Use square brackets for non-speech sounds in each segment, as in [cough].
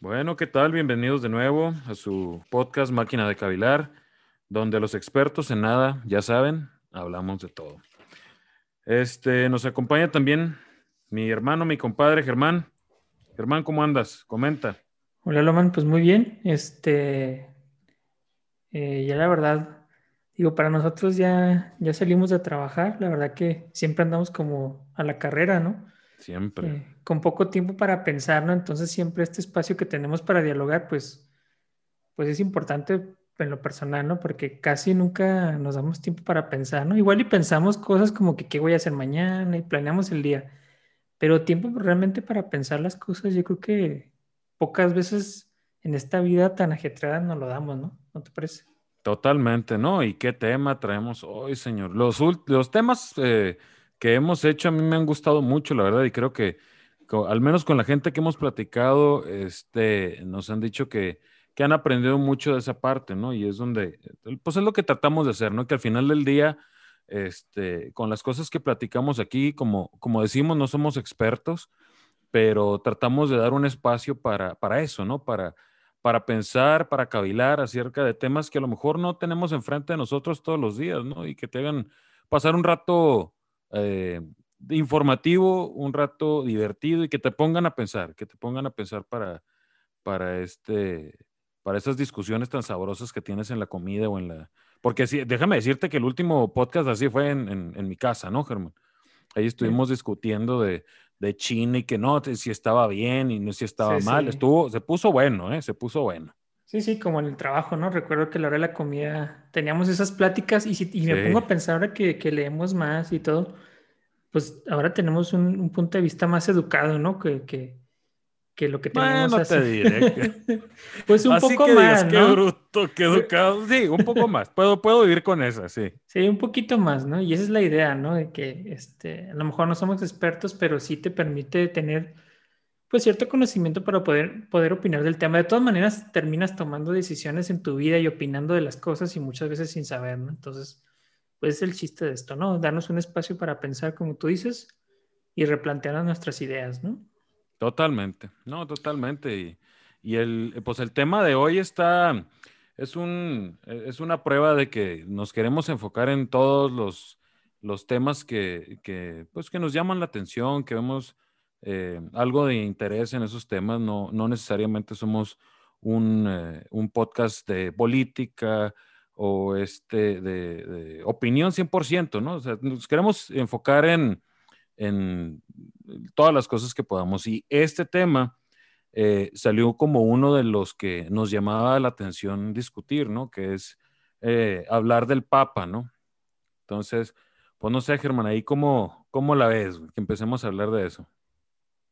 Bueno, ¿qué tal? Bienvenidos de nuevo a su podcast Máquina de Cavilar, donde los expertos en nada, ya saben, hablamos de todo. Este, nos acompaña también mi hermano, mi compadre Germán. Germán, ¿cómo andas? Comenta. Hola, Loman, pues muy bien. Este, eh, ya la verdad, digo, para nosotros ya, ya salimos de trabajar. La verdad que siempre andamos como a la carrera, ¿no? Siempre. Eh, con poco tiempo para pensar, ¿no? Entonces siempre este espacio que tenemos para dialogar, pues, pues es importante en lo personal, ¿no? Porque casi nunca nos damos tiempo para pensar, ¿no? Igual y pensamos cosas como que qué voy a hacer mañana y planeamos el día, pero tiempo realmente para pensar las cosas, yo creo que pocas veces en esta vida tan ajetreada nos lo damos, ¿no? ¿No te parece? Totalmente, ¿no? ¿Y qué tema traemos hoy, señor? Los, los temas eh, que hemos hecho a mí me han gustado mucho, la verdad, y creo que al menos con la gente que hemos platicado, este, nos han dicho que, que han aprendido mucho de esa parte, ¿no? Y es donde, pues es lo que tratamos de hacer, ¿no? Que al final del día, este, con las cosas que platicamos aquí, como, como decimos, no somos expertos, pero tratamos de dar un espacio para, para eso, ¿no? Para, para pensar, para cavilar acerca de temas que a lo mejor no tenemos enfrente de nosotros todos los días, ¿no? Y que te hagan pasar un rato eh, informativo, un rato divertido y que te pongan a pensar, que te pongan a pensar para, para, este, para esas discusiones tan sabrosas que tienes en la comida o en la... Porque sí, déjame decirte que el último podcast así fue en, en, mi casa, ¿no, Germán? Ahí estuvimos discutiendo de, de, China y que no, si estaba bien y no si estaba mal. Estuvo, se puso bueno, ¿eh? Se puso bueno. Sí, sí, como en el trabajo, ¿no? Recuerdo que a la hora de la comida teníamos esas pláticas y, si, y me pongo a pensar ahora que, que leemos más y todo, pues ahora tenemos un, punto de vista más educado, ¿no? Que, que, lo que tenemos bueno, te diré [laughs] pues un poco más, ¿no? Qué bruto, qué educado. Sí, un poco más. Puedo, puedo vivir con esa, sí. Sí, un poquito más, ¿no? Y esa es la idea, ¿no? De que este, a lo mejor no somos expertos, pero sí te permite tener pues cierto conocimiento para poder, poder opinar del tema. De todas maneras, terminas tomando decisiones en tu vida y opinando de las cosas y muchas veces sin saber, ¿no? Entonces, pues es el chiste de esto, ¿no? Darnos un espacio para pensar, como tú dices, y replantear nuestras ideas, ¿no? Totalmente, no, totalmente. Y, y el, pues el tema de hoy está, es, un, es una prueba de que nos queremos enfocar en todos los, los temas que, que, pues que nos llaman la atención, que vemos eh, algo de interés en esos temas. No, no necesariamente somos un, eh, un podcast de política, o este de, opinión 100%, ¿no? O sea, nos queremos enfocar en, en todas las cosas que podamos. Y este tema eh, salió como uno de los que nos llamaba la atención discutir, ¿no? Que es eh, hablar del Papa, ¿no? Entonces, pues no sé, Germán, ahí cómo, cómo la ves, que empecemos a hablar de eso.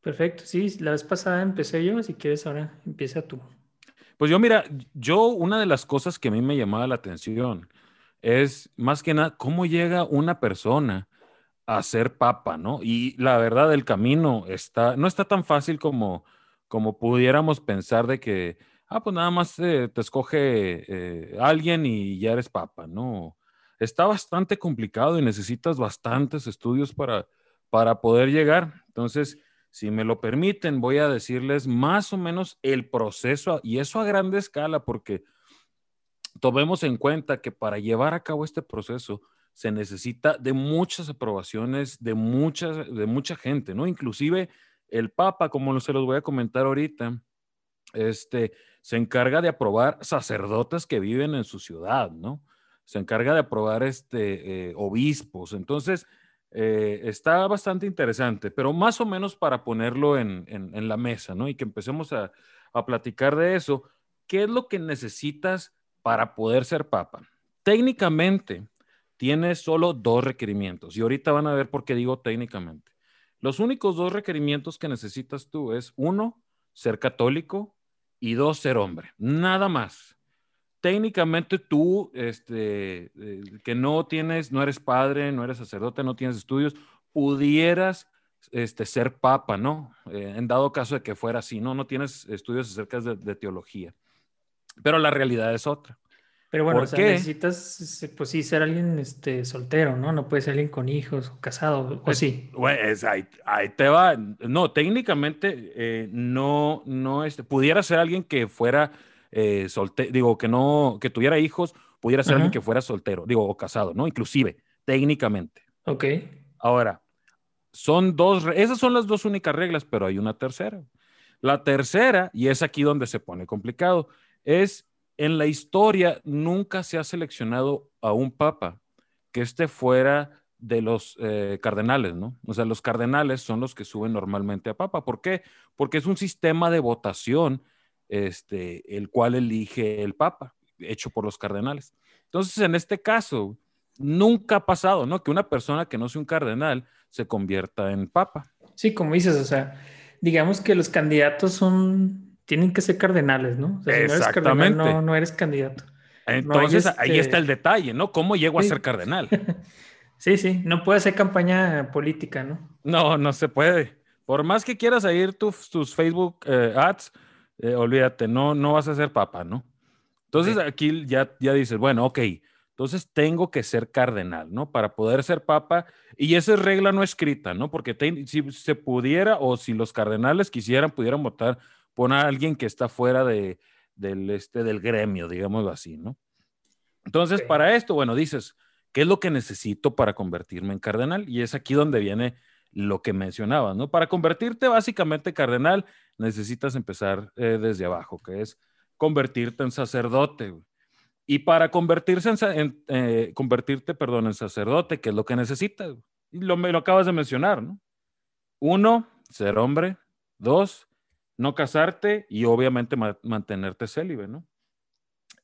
Perfecto, sí, la vez pasada empecé yo, si quieres ahora empieza tú. Pues yo, mira, yo una de las cosas que a mí me llamaba la atención es más que nada cómo llega una persona a ser papa, ¿no? Y la verdad, el camino está, no está tan fácil como, como pudiéramos pensar de que, ah, pues nada más eh, te escoge eh, alguien y ya eres papa, ¿no? Está bastante complicado y necesitas bastantes estudios para, para poder llegar. Entonces, si me lo permiten, voy a decirles más o menos el proceso y eso a grande escala, porque tomemos en cuenta que para llevar a cabo este proceso se necesita de muchas aprobaciones de mucha, de mucha gente, ¿no? Inclusive el Papa, como se los voy a comentar ahorita, este, se encarga de aprobar sacerdotes que viven en su ciudad, ¿no? Se encarga de aprobar este, eh, obispos. Entonces, eh, está bastante interesante, pero más o menos para ponerlo en, la mesa, ¿no? Y que empecemos a, platicar de eso. ¿Qué es lo que necesitas para poder ser papa? Técnicamente, tienes solo dos requerimientos y ahorita van a ver por qué digo técnicamente. Los únicos dos requerimientos que necesitas tú es uno, ser católico y dos, ser hombre. Nada más técnicamente tú, este, eh, que no tienes, no eres padre, no eres sacerdote, no tienes estudios, pudieras este, ser papa, ¿no? Eh, en dado caso de que fuera así, ¿no? No tienes estudios acerca de, teología. Pero la realidad es otra. Pero bueno, o sea, necesitas, pues sí, ser alguien este, soltero, ¿no? No puede ser alguien con hijos o casado, o sí. Pues, ahí, ahí, te va. No, técnicamente eh, no, no, este, pudiera ser alguien que fuera eh, soltero, digo, que no, que tuviera hijos, pudiera ser alguien que fuera soltero, digo, o casado, ¿no? Inclusive, técnicamente. Ok. Ahora, son dos, esas son las dos únicas reglas, pero hay una tercera. La tercera, y es aquí donde se pone complicado, es en la historia nunca se ha seleccionado a un papa que esté fuera de los eh, cardenales, ¿no? O sea, los cardenales son los que suben normalmente a papa. ¿Por qué? Porque es un sistema de votación, este, el cual elige el papa, hecho por los cardenales. Entonces, en este caso, nunca ha pasado, ¿no? Que una persona que no sea un cardenal se convierta en papa. Sí, como dices, o sea, digamos que los candidatos son tienen que ser cardenales, ¿no? Exactamente. no, eres candidato. Entonces ahí este está el detalle, ¿no? ¿Cómo llego a ser cardenal? [laughs] sí, sí, no puede hacer campaña política, ¿no? No, no se puede. Por más que quieras seguir tus Facebook eh, ads, eh, olvídate, no, no vas a ser papa, ¿no? Entonces aquí ya, ya dices, bueno, ok, entonces tengo que ser cardenal, ¿no? Para poder ser papa. Y esa es regla no escrita, ¿no? Porque si se pudiera o si los cardenales quisieran, pudieran votar pon a alguien que está fuera de, del, este, del gremio, digámoslo así, ¿no? Entonces, para esto, bueno, dices, ¿qué es lo que necesito para convertirme en cardenal? Y es aquí donde viene lo que mencionabas, ¿no? Para convertirte básicamente cardenal, necesitas empezar eh, desde abajo, que es convertirte en sacerdote. Y para convertirse en, eh, convertirte, perdón, en sacerdote, ¿qué es lo que necesitas? Lo, lo acabas de mencionar, ¿no? Uno, ser hombre. Dos, no casarte y obviamente mantenerte célibe, ¿no?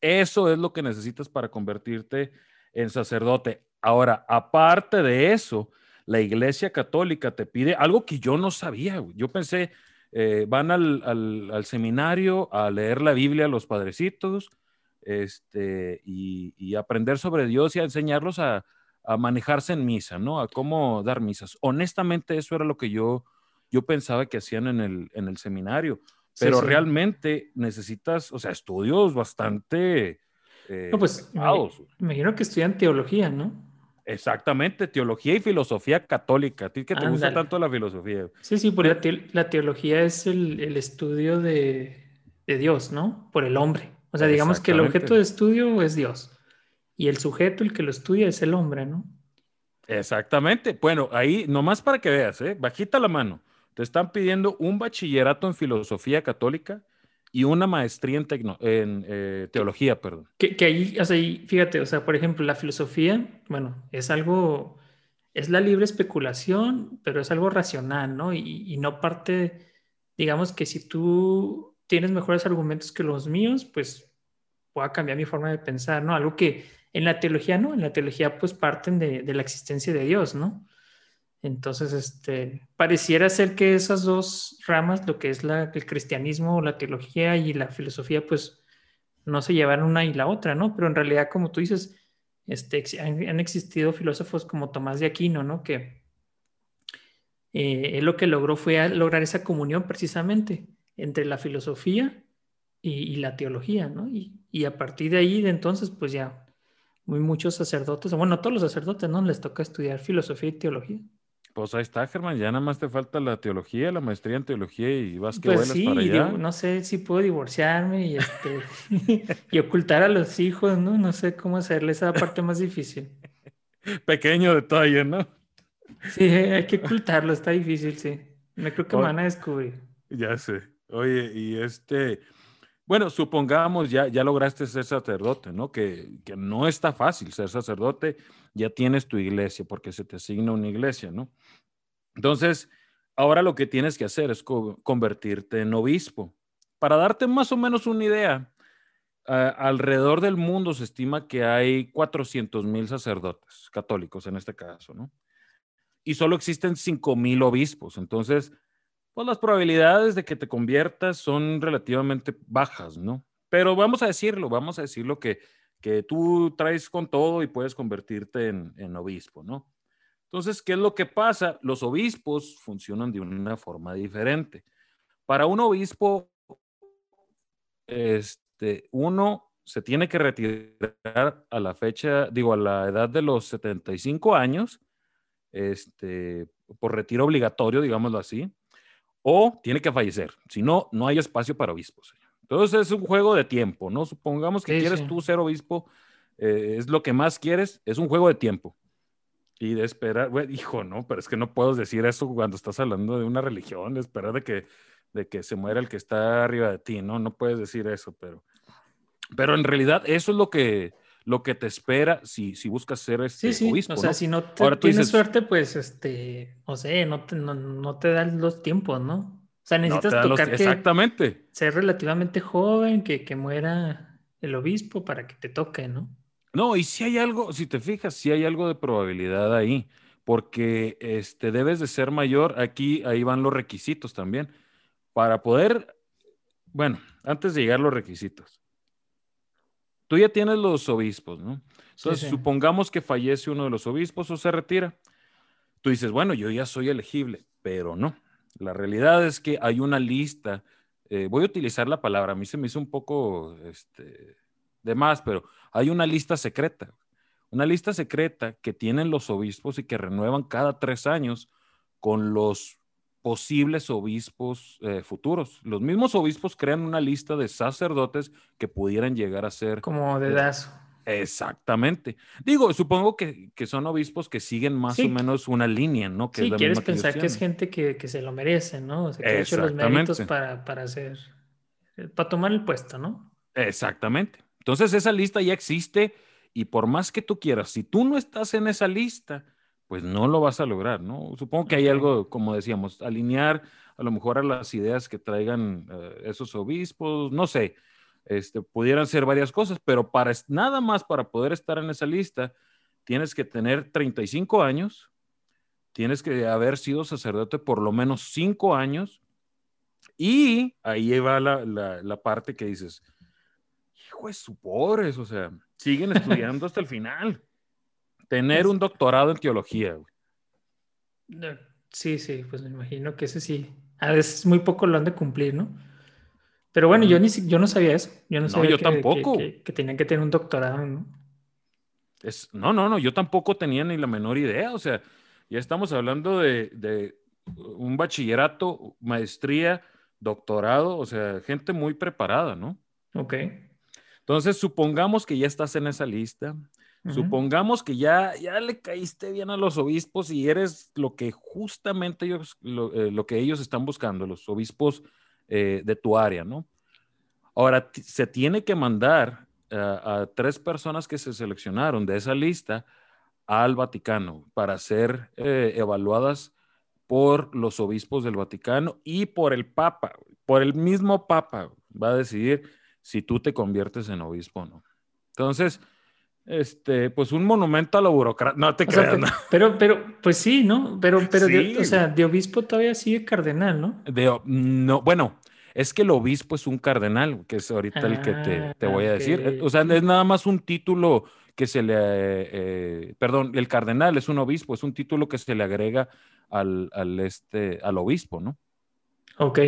Eso es lo que necesitas para convertirte en sacerdote. Ahora, aparte de eso, la Iglesia Católica te pide algo que yo no sabía. Yo pensé, eh, van al, seminario a leer la Biblia a los padrecitos este, y, aprender sobre Dios y a enseñarlos a, a, manejarse en misa, ¿no? A cómo dar misas. Honestamente, eso era lo que yo yo pensaba que hacían en el, en el seminario, pero realmente necesitas, o sea, estudios bastante... Eh, no, pues me, imagino que estudian teología, ¿no? Exactamente, teología y filosofía católica. A ti que te gusta tanto la filosofía. Sí, sí, porque la, teología es el, estudio de, de, Dios, ¿no? Por el hombre. O sea, digamos que el objeto de estudio es Dios y el sujeto, el que lo estudia, es el hombre, ¿no? Exactamente. Bueno, ahí, nomás para que veas, ¿eh? Bajita la mano. Te están pidiendo un bachillerato en filosofía católica y una maestría en, en eh, teología, perdón. Que, ahí, o sea, fíjate, o sea, por ejemplo, la filosofía, bueno, es algo, es la libre especulación, pero es algo racional, ¿no? Y, no parte, digamos que si tú tienes mejores argumentos que los míos, pues pueda cambiar mi forma de pensar, ¿no? Algo que en la teología no, en la teología pues parten de, de la existencia de Dios, ¿no? Entonces, este, pareciera ser que esas dos ramas, lo que es el cristianismo, la teología y la filosofía, pues no se llevan una y la otra, ¿no? Pero en realidad, como tú dices, este, han, existido filósofos como Tomás de Aquino, ¿no? Que eh, él lo que logró fue lograr esa comunión precisamente entre la filosofía y, la teología, ¿no? Y, y, a partir de ahí, de entonces, pues ya muy muchos sacerdotes, bueno, todos los sacerdotes, ¿no? Les toca estudiar filosofía y teología. Pues ahí está, Germán. Ya nada más te falta la teología, la maestría en teología y vas que pues sí, para allá. no sé si puedo divorciarme y, este, [laughs] y ocultar a los hijos, ¿no? No sé cómo hacerle esa parte más difícil. [laughs] Pequeño detalle, ¿no? Sí, hay que ocultarlo, está difícil, sí. Me creo que me van a descubrir. Ya sé. Oye, y este, bueno, supongamos ya, ya lograste ser sacerdote, ¿no? Que, que no está fácil ser sacerdote ya tienes tu iglesia porque se te asigna una iglesia, ¿no? Entonces, ahora lo que tienes que hacer es convertirte en obispo. Para darte más o menos una idea, alrededor del mundo se estima que hay 400 mil sacerdotes católicos en este caso, ¿no? Y solo existen 5 mil obispos. Entonces, pues las probabilidades de que te conviertas son relativamente bajas, ¿no? Pero vamos a decirlo, vamos a decirlo que que tú traes con todo y puedes convertirte en, obispo, ¿no? Entonces, ¿qué es lo que pasa? Los obispos funcionan de una forma diferente. Para un obispo, este, uno se tiene que retirar a la fecha, digo, a la edad de los 75 años, este, por retiro obligatorio, digámoslo así, o tiene que fallecer. Si no, no hay espacio para obispos. Entonces es un juego de tiempo, ¿no? Supongamos que quieres tú ser obispo, eh, es lo que más quieres, es un juego de tiempo. Y de esperar, hijo, no, pero es que no puedo decir eso cuando estás hablando de una religión, de esperar de que, de que se muera el que está arriba de ti, ¿no? No puedes decir eso, pero, pero en realidad eso es lo que, lo que te espera si, si buscas ser este sí, sí. O sea, si no tienes suerte, pues, este, o sea, no te, no, te dan los tiempos, ¿no? O sea, necesitas tocar que exactamente. ser relativamente joven, que, que muera el obispo para que te toque, ¿no? No, y si hay algo, si te fijas, si hay algo de probabilidad ahí, porque este, debes de ser mayor, aquí, ahí van los requisitos también. Para poder, bueno, antes de llegar los requisitos, tú ya tienes los obispos, ¿no? Entonces, supongamos que fallece uno de los obispos o se retira. Tú dices, bueno, yo ya soy elegible, pero no. La realidad es que hay una lista. Eh, voy a utilizar la palabra, a mí se me hizo un poco este, de más, pero hay una lista secreta. Una lista secreta que tienen los obispos y que renuevan cada tres años con los posibles obispos eh, futuros. Los mismos obispos crean una lista de sacerdotes que pudieran llegar a ser... Como de dazo. Exactamente. Digo, supongo que, son obispos que siguen más o menos una línea, ¿no? Que sí, quieres pensar que, es gente que, se lo merece, ¿no? O sea, que ha hecho los méritos para, para hacer, eh, para tomar el puesto, ¿no? Exactamente. Entonces esa lista ya existe y por más que tú quieras, si tú no estás en esa lista, pues no lo vas a lograr, ¿no? Supongo que hay algo, como decíamos, alinear a lo mejor a las ideas que traigan eh, esos obispos, no sé, este, pudieran ser varias cosas, pero para nada más para poder estar en esa lista, tienes que tener 35 años, tienes que haber sido sacerdote por lo menos 5 años, y ahí va la, la parte que dices, hijo de su pobres, o sea, siguen [laughs] estudiando hasta el final. Tener un doctorado en teología, Sí, sí, pues me imagino que ese sí. A veces muy poco lo han de cumplir, ¿no? Pero bueno, yo, ni, yo no sabía eso. Yo no, sabía yo que, tampoco. Que, tenían que tener un doctorado, ¿no? Es, no, no, no, yo tampoco tenía ni la menor idea. O sea, ya estamos hablando de, de un bachillerato, maestría, doctorado, o sea, gente muy preparada, ¿no? Ok. Entonces, supongamos que ya estás en esa lista, supongamos que ya, ya le caíste bien a los obispos y eres lo que justamente ellos, lo, eh, que ellos están buscando, los obispos eh, de tu área, ¿no? Ahora, se tiene que mandar a tres personas que se seleccionaron de esa lista al Vaticano para ser eh, evaluadas por los obispos del Vaticano y por el Papa, por el mismo Papa, va a decidir si tú te conviertes en obispo no. Entonces, este, pues un monumento a la burocracia. No te creas. pero, pero, pues sí, ¿no? Pero, pero, de, o sea, de obispo todavía sigue cardenal, ¿no? De, no, bueno, es que el obispo es un cardenal, que es ahorita el que te, te voy a decir. O sea, es nada más un título que se le, eh, perdón, el cardenal es un obispo, es un título que se le agrega al, al, este, al obispo, ¿no? Ok.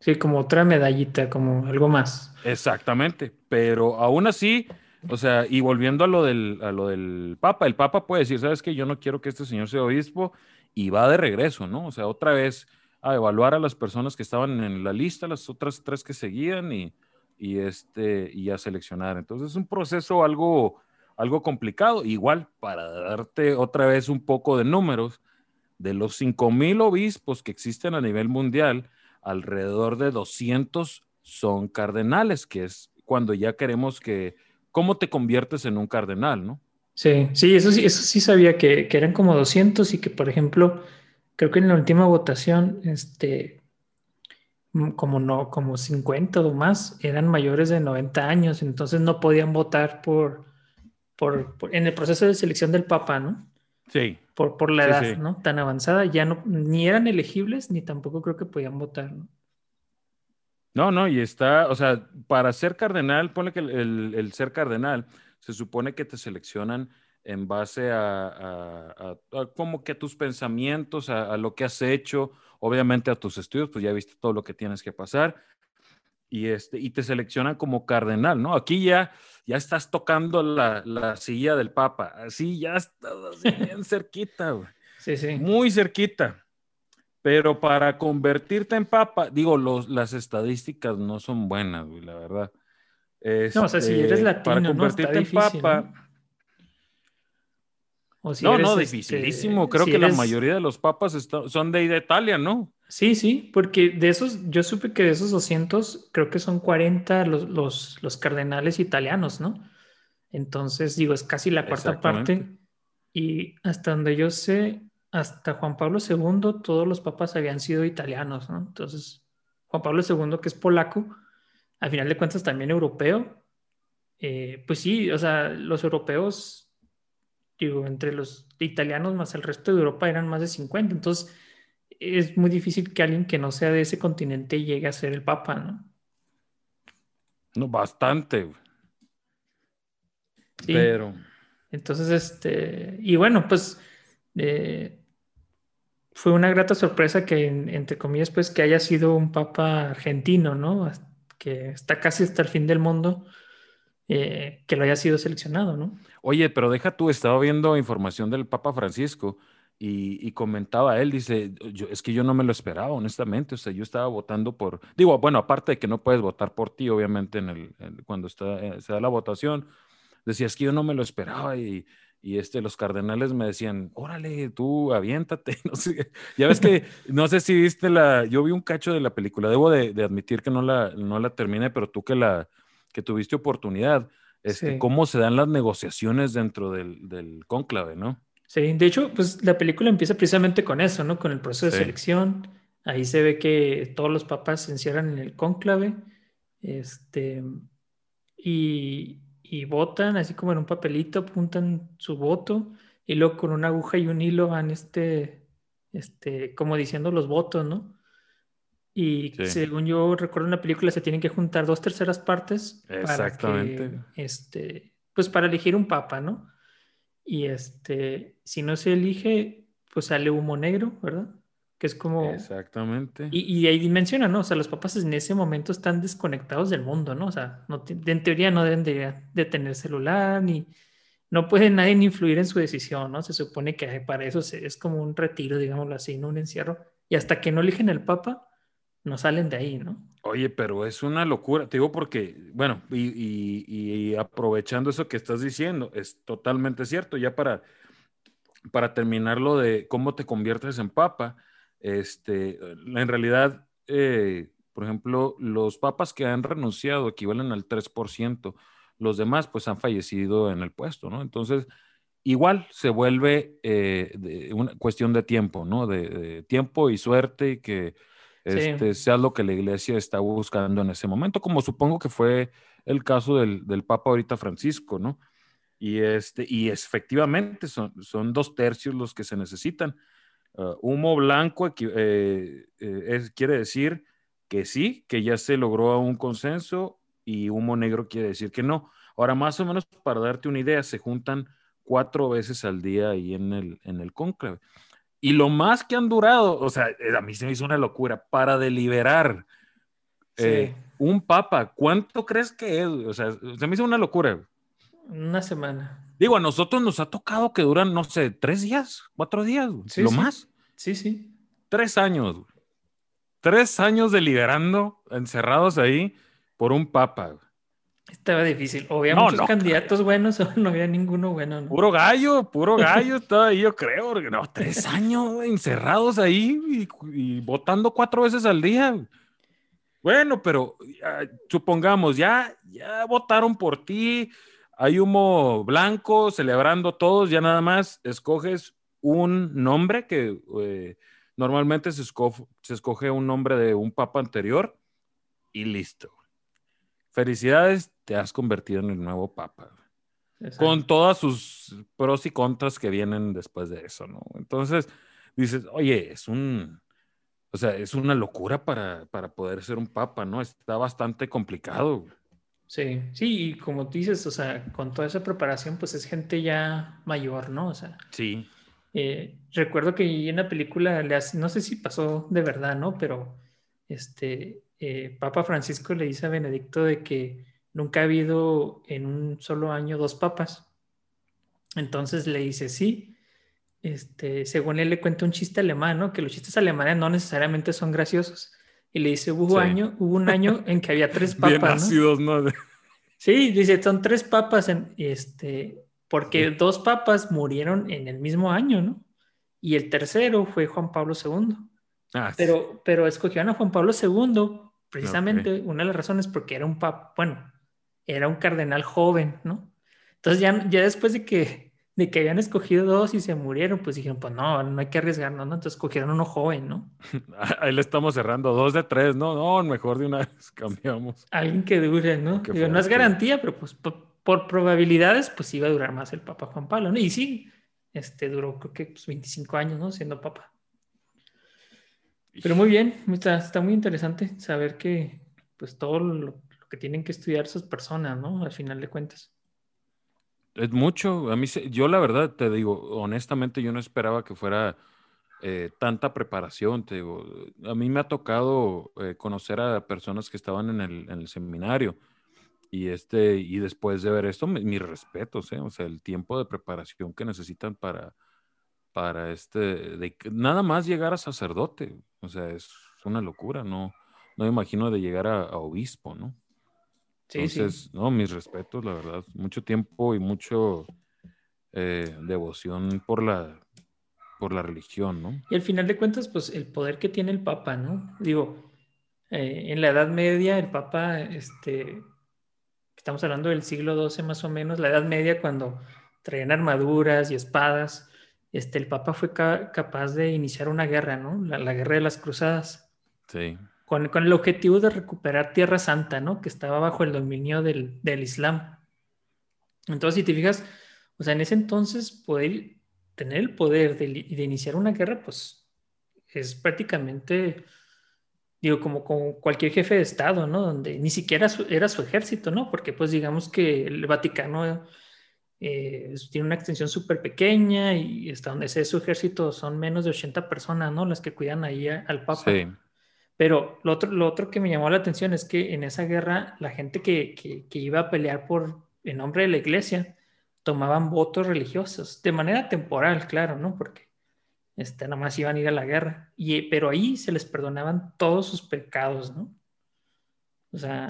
Sí, como otra medallita, como algo más. Exactamente, pero aún así, o sea, y volviendo a lo del, a lo del Papa, el Papa puede decir, sabes que yo no quiero que este señor sea obispo y va de regreso, ¿no? O sea, otra vez a evaluar a las personas que estaban en la lista, las otras tres que seguían y, y este, y a seleccionar. Entonces es un proceso algo, algo complicado. Igual, para darte otra vez un poco de números, de los 5.000 obispos que existen a nivel mundial, alrededor de 200 son cardenales, que es cuando ya queremos que, ¿cómo te conviertes en un cardenal, no? Sí, sí, eso sí, eso sí sabía que, eran como 200 y que, por ejemplo, creo que en la última votación, este, mm, como no, como 50 o más eran mayores de 90 años, entonces no podían votar por, por, en el proceso de selección del Papa, ¿no? Sí. Por, por la edad, ¿no? Tan avanzada, ya no, ni eran elegibles, ni tampoco creo que podían votar, ¿no? No, no, y está, o sea, para ser cardenal, pone que el, ser cardenal, se supone que te seleccionan en base a, como que tus pensamientos, a, lo que has hecho, obviamente a tus estudios, pues ya viste todo lo que tienes que pasar. y, este, y te selecciona como cardenal, ¿no? Aquí ya, ya estás tocando la, la silla del Papa, así ya estás así bien cerquita, güey. Sí, sí. Muy cerquita. Pero para convertirte en papa, digo, los, las estadísticas no son buenas, güey, la verdad. no, o sea, si eres Este, latino, para ¿no? convertirte difícil, en papa. ¿no? O si no, eres, no, este, dificilísimo. Creo si que la eres- mayoría de los papas está- son de, de Italia, ¿no? Sí, sí, porque de esos, yo supe que de esos 200, creo que son 40 los, los, los cardenales italianos, ¿no? Entonces, digo, es casi la cuarta parte. Y hasta donde yo sé, hasta Juan Pablo II, todos los papas habían sido italianos, ¿no? Entonces, Juan Pablo II, que es polaco, al final de cuentas también europeo, eh, pues sí, o sea, los europeos, digo, entre los italianos más el resto de Europa eran más de 50, entonces es muy difícil que alguien que no sea de ese continente llegue a ser el papa, ¿no? No, bastante. güey. Sí. Pero, Entonces, este, y bueno, pues eh, fue una grata sorpresa que, en- entre comillas, pues que haya sido un papa argentino, ¿no? Que está casi hasta el fin del mundo, eh, que lo haya sido seleccionado, ¿no? oye, pero deja tú, estaba viendo información del Papa Francisco y, y comentaba él, dice, yo, es que yo no me lo esperaba, honestamente, o sea, yo estaba votando por, digo, bueno, aparte de que no puedes votar por ti, obviamente, cuando está, eh, se da la votación, decía, es que yo no me lo esperaba y, y este, los cardenales me decían, órale, tú aviéntate, [laughs] no sé, ya ves que, no sé si viste la, yo vi un cacho de la película, debo de, de admitir que no la, no la terminé, pero tú que la, que tuviste oportunidad, este, Sí. cómo se dan las negociaciones dentro del, del cónclave, ¿no? Sí, de hecho, pues la película empieza precisamente con eso, ¿no? Con el proceso de Sí. selección. Ahí se ve que todos los papas se encierran en el cónclave, este, y, y votan, así como en un papelito, apuntan su voto, y luego con una aguja y un hilo van, este, este, como diciendo los votos, ¿no? Y Sí. según yo recuerdo en la película, se tienen que juntar dos terceras partes para Exactamente. que, este, pues para elegir un papa, ¿no? Y este, si no se elige, pues sale humo negro, ¿verdad? Que es como... Exactamente. Y, y ahí menciona, ¿no? O sea, los papas en ese momento están desconectados del mundo, ¿no? O sea, no en teoría no deben de, de tener celular, ni no puede nadie influir en su decisión, ¿no? Se supone que para eso se- es como un retiro, digámoslo así, ¿no? Un encierro. Y hasta que no eligen el papa, no salen de ahí, ¿no? Oye, pero es una locura, te digo porque, bueno, y, y- y aprovechando eso que estás diciendo, es totalmente cierto, ya para, para terminar lo de cómo te conviertes en papa, este, en realidad, eh, por ejemplo, los papas que han renunciado equivalen al 3%, los demás pues han fallecido en el puesto, ¿no? Entonces, igual se vuelve eh, de- una cuestión de tiempo, ¿no? De, de tiempo y suerte y que Sí. este, sea lo que la iglesia está buscando en ese momento, como supongo que fue el caso del, del Papa ahorita Francisco, ¿no? Y, este, y efectivamente son, son dos tercios los que se necesitan. Uh, humo blanco eh, eh, es- quiere decir que sí, que ya se logró un consenso y humo negro quiere decir que no. Ahora, más o menos para darte una idea, se juntan cuatro veces al día ahí en el, en el cónclave. Y lo más que han durado, o sea, eh, a mí se me hizo una locura, para deliberar Sí. eh, un papa, ¿cuánto crees que es? O sea, se me hizo una locura. Una semana. Digo, a nosotros nos ha tocado que duran, no sé, tres días, cuatro días, güey, Sí, lo sí. más. Sí, sí. Tres años. güey. Tres años deliberando, encerrados ahí por un papa. güey. Estaba difícil. O había No, muchos no, candidatos buenos [laughs] o no había ninguno bueno, ¿no? Puro gallo, puro gallo estaba ahí, yo creo. porque No, tres años güey, encerrados ahí y, y votando cuatro veces al día. Bueno, pero ah, supongamos, ya, ya votaron por ti, hay humo blanco, celebrando todos, ya nada más escoges un nombre que eh, normalmente se, esco- se escoge un nombre de un papa anterior y listo. Felicidades, te has convertido en el nuevo papa Exacto. con todas sus pros y contras que vienen después de eso, ¿no? Entonces dices, oye, es un, o sea, es una locura para, para poder ser un papa, ¿no? Está bastante complicado. Sí, sí, y como tú dices, o sea, con toda esa preparación, pues es gente ya mayor, ¿no? O sea, Sí, eh, recuerdo que en la película, le hace- no sé si pasó de verdad, ¿no? Pero este, eh, Papa Francisco le dice a Benedicto de que nunca ha habido en un solo año dos papas. Entonces le dice, sí, este, según él le cuenta un chiste alemán, ¿no? Que los chistes alemanes no necesariamente son graciosos. Y le dice, hubo, año, hubo un año en que había tres [laughs] papas. ¿no? [laughs] Sí, dice, son tres papas, en, este, porque dos papas murieron en el mismo año, ¿no? Y el tercero fue Juan Pablo II. Ah, pero, pero escogieron a Juan Pablo II, precisamente, una de las razones porque era un papa, bueno, era un cardenal joven, ¿no? Entonces ya, ya después de que, de que habían escogido dos y se murieron, pues dijeron, pues no, no hay que arriesgarnos, ¿no? Entonces escogieron uno joven, ¿no? [laughs] Ahí le estamos cerrando, dos de tres, ¿no? No, mejor de una vez [laughs] cambiamos. Alguien que dure, ¿no? no es garantía, pero pues por, probabilidades, pues iba a durar más el Papa Juan Pablo, ¿no? Y sí, este duró creo que 25 pues, años, ¿no? Siendo Papa. Pero muy bien, está, está muy interesante saber que pues todo lo, que tienen que estudiar esas personas, ¿no? Al final de cuentas. Es mucho. A mí, yo la verdad te digo, honestamente, yo no esperaba que fuera eh, tanta preparación. Te digo, a mí me ha tocado eh, conocer a personas que estaban en el, seminario y este y después de ver esto, mis respetos, ¿eh? o sea, el tiempo de preparación que necesitan para para este, de, nada más llegar a sacerdote, o sea, es una locura, no, no me imagino de llegar a, obispo, ¿no? Sí, Entonces, no, mis respetos, la verdad, mucho tiempo y mucho eh, devoción por la, por la religión, ¿no? Y al final de cuentas, pues el poder que tiene el Papa, ¿no? Digo, eh, en la Edad Media, el Papa, este, estamos hablando del siglo XII más o menos, la Edad Media cuando traían armaduras y espadas, este, el Papa fue capaz de iniciar una guerra, ¿no? La, guerra de las cruzadas. Sí. Con, el objetivo de recuperar Tierra Santa, ¿no? Que estaba bajo el dominio del, Islam. Entonces, si te fijas, o sea, en ese entonces poder tener el poder de, iniciar una guerra, pues es prácticamente, digo, como con cualquier jefe de Estado, ¿no? Donde ni siquiera era su ejército, ¿no? Porque pues digamos que el Vaticano eh, tiene una extensión súper pequeña y hasta donde sé su ejército son menos de 80 personas, ¿no? Las que cuidan ahí al Papa. Sí. Pero lo otro, lo otro que me llamó la atención es que en esa guerra la gente que, que, iba a pelear por en nombre de la iglesia tomaban votos religiosos, de manera temporal, claro, ¿no? Porque este, nada más iban a ir a la guerra. Y, pero ahí se les perdonaban todos sus pecados, ¿no? O sea,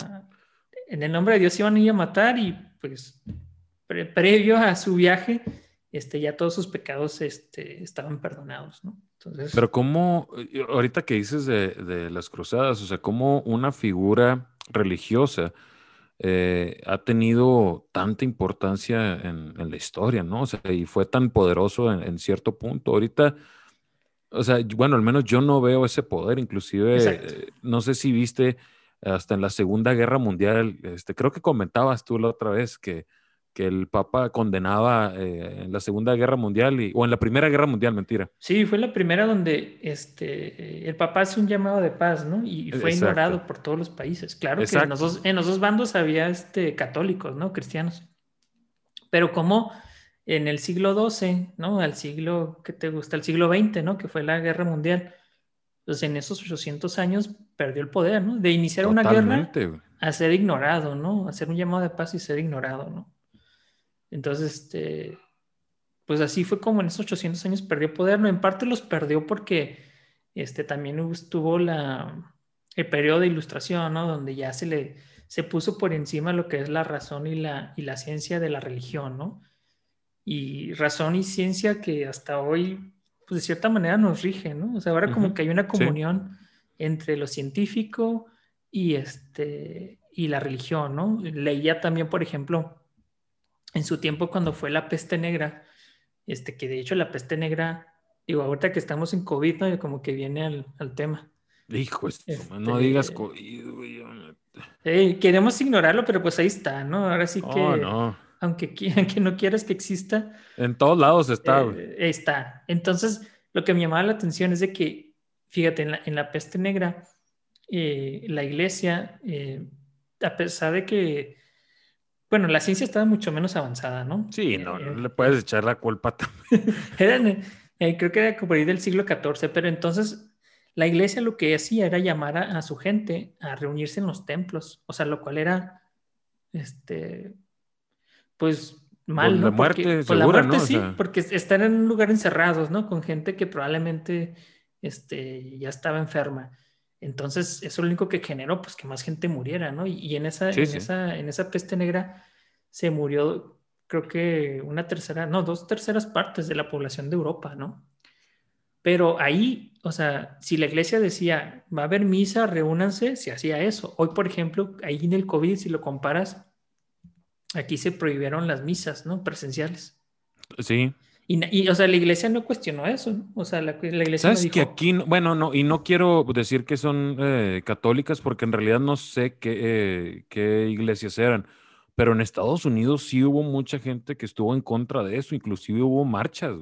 en el nombre de Dios iban a ir a matar y pues previo a su viaje, este, ya todos sus pecados este, estaban perdonados, ¿no? Entonces... Pero cómo, ahorita que dices de, las cruzadas, o sea, cómo una figura religiosa eh, ha tenido tanta importancia en, la historia, ¿no? O sea, y fue tan poderoso en, cierto punto. Ahorita, o sea, bueno, al menos yo no veo ese poder, inclusive, eh, no sé si viste hasta en la Segunda Guerra Mundial, este, creo que comentabas tú la otra vez que que el Papa condenaba eh, en la Segunda Guerra Mundial y, o en la Primera Guerra Mundial, mentira. Sí, fue la primera donde este, el Papa hace un llamado de paz, ¿no? Y fue ignorado por todos los países. Claro que en los, dos, en los, dos, bandos había este, católicos, ¿no? Cristianos. Pero como en el siglo XII, ¿no? Al siglo, ¿qué te gusta? El siglo XX, ¿no? Que fue la Guerra Mundial. Pues en esos 800 años perdió el poder, ¿no? De iniciar una guerra a ser ignorado, ¿no? Hacer un llamado de paz y ser ignorado, ¿no? Entonces, este, pues así fue como en esos 800 años perdió poder, no, en parte los perdió porque este, también estuvo la, el periodo de ilustración, ¿no? Donde ya se le se puso por encima lo que es la razón y la, y la ciencia de la religión, ¿no? Y razón y ciencia que hasta hoy, pues de cierta manera nos rige, ¿no? O sea, ahora como que hay una comunión entre lo científico y, este, y la religión, ¿no? Leía también, por ejemplo, en su tiempo cuando fue la peste negra, este, que de hecho la peste negra, digo, ahorita que estamos en COVID, ¿no? como que viene al, tema. Hijo, este, no digas COVID, queremos ignorarlo, pero pues ahí está, ¿no? Ahora sí que, no. Aunque, [laughs] aunque no quieras que exista. En todos lados está. Eh, está. Entonces, lo que me llamaba la atención es de que, fíjate, en la, peste negra, eh, la iglesia, eh, a pesar de que bueno, la ciencia estaba mucho menos avanzada, ¿no? Sí, no, no le puedes echar la culpa también. [laughs] Eran, eh, creo que era por ahí del siglo XIV, pero entonces la iglesia lo que hacía era llamar a, su gente a reunirse en los templos, o sea, lo cual era, este, pues mal, ¿no? La muerte, porque, pues, la muerte sí, porque estar en un lugar encerrados, ¿no? Con gente que probablemente, este, ya estaba enferma. Entonces, eso es lo único que generó, pues, que más gente muriera, ¿no? Y, en, esa, en, Esa, en esa peste negra se murió, creo que una tercera, no, dos terceras partes de la población de Europa, ¿no? Pero ahí, o sea, si la iglesia decía, va a haber misa, reúnanse, se hacía eso. Hoy, por ejemplo, ahí en el COVID, si lo comparas, aquí se prohibieron las misas, ¿no? Presenciales. Sí. Y, o sea, la iglesia no cuestionó eso, ¿no? O sea, la, iglesia ¿Sabes que aquí, bueno, no, y no quiero decir que son eh, católicas porque en realidad no sé qué, eh, qué iglesias eran, pero en Estados Unidos sí hubo mucha gente que estuvo en contra de eso, inclusive hubo marchas,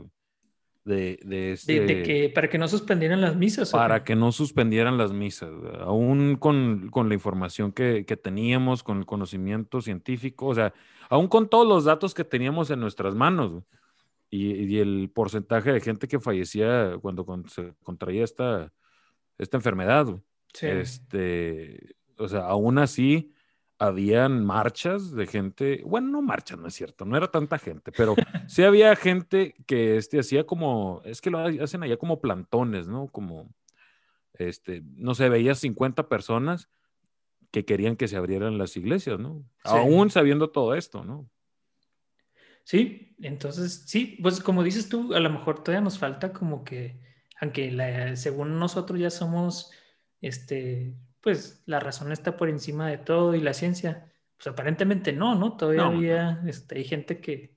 De, de, este, que para que no suspendieran las misas. Para que no suspendieran las misas, aún con, con la información que, que, teníamos, con el conocimiento científico, o sea, aún con todos los datos que teníamos en nuestras manos y, el porcentaje de gente que fallecía cuando se contraía esta, esta enfermedad. Este, o sea, aún así habían marchas de gente, bueno, no marchas, no es cierto, no era tanta gente, pero [laughs] sí había gente que este, hacía como, es que lo hacen allá como plantones, ¿no? Como, este, no sé, veía 50 personas que querían que se abrieran las iglesias, ¿no? Aún sabiendo todo esto, ¿no? Sí, entonces sí, pues como dices tú, a lo mejor todavía nos falta como que, aunque según nosotros ya somos, este, pues la razón está por encima de todo y la ciencia, pues aparentemente no, ¿no? Todavía Este, hay gente que,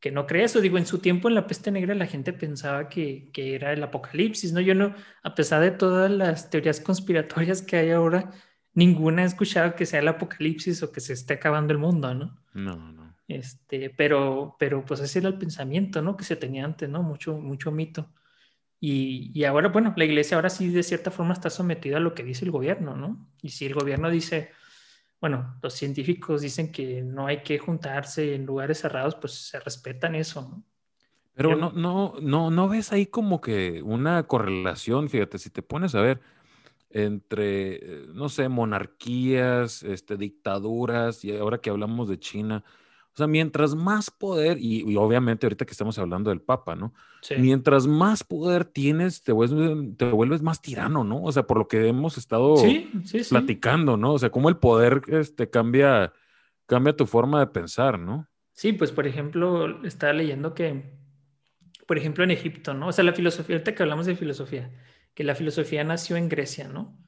que no cree eso. Digo, en su tiempo en la peste negra la gente pensaba que, que era el apocalipsis, ¿no? Yo no, a pesar de todas las teorías conspiratorias que hay ahora, ninguna he escuchado que sea el apocalipsis o que se esté acabando el mundo, ¿no? No, no. Este, pero, pero pues ese era el pensamiento, ¿no? Que se tenía antes, ¿no? Mucho, mucho mito. Y, y, ahora, bueno, la iglesia ahora sí de cierta forma está sometida a lo que dice el gobierno, ¿no? Y si el gobierno dice, bueno, los científicos dicen que no hay que juntarse en lugares cerrados, pues se respetan eso, ¿no? Pero no, no, no, no ves ahí como que una correlación, fíjate, si te pones a ver entre, eh, no sé, monarquías, este, dictaduras, y ahora que hablamos de China, o sea, mientras más poder, y, obviamente ahorita que estamos hablando del Papa, ¿no? Mientras más poder tienes, te vuelves, te vuelves más tirano, ¿no? O sea, por lo que hemos estado platicando, ¿no? O sea, cómo el poder este, cambia, cambia tu forma de pensar, ¿no? Sí, pues por ejemplo, estaba leyendo que, por ejemplo, en Egipto, ¿no? O sea, la filosofía, ahorita que hablamos de filosofía, que la filosofía nació en Grecia, ¿no?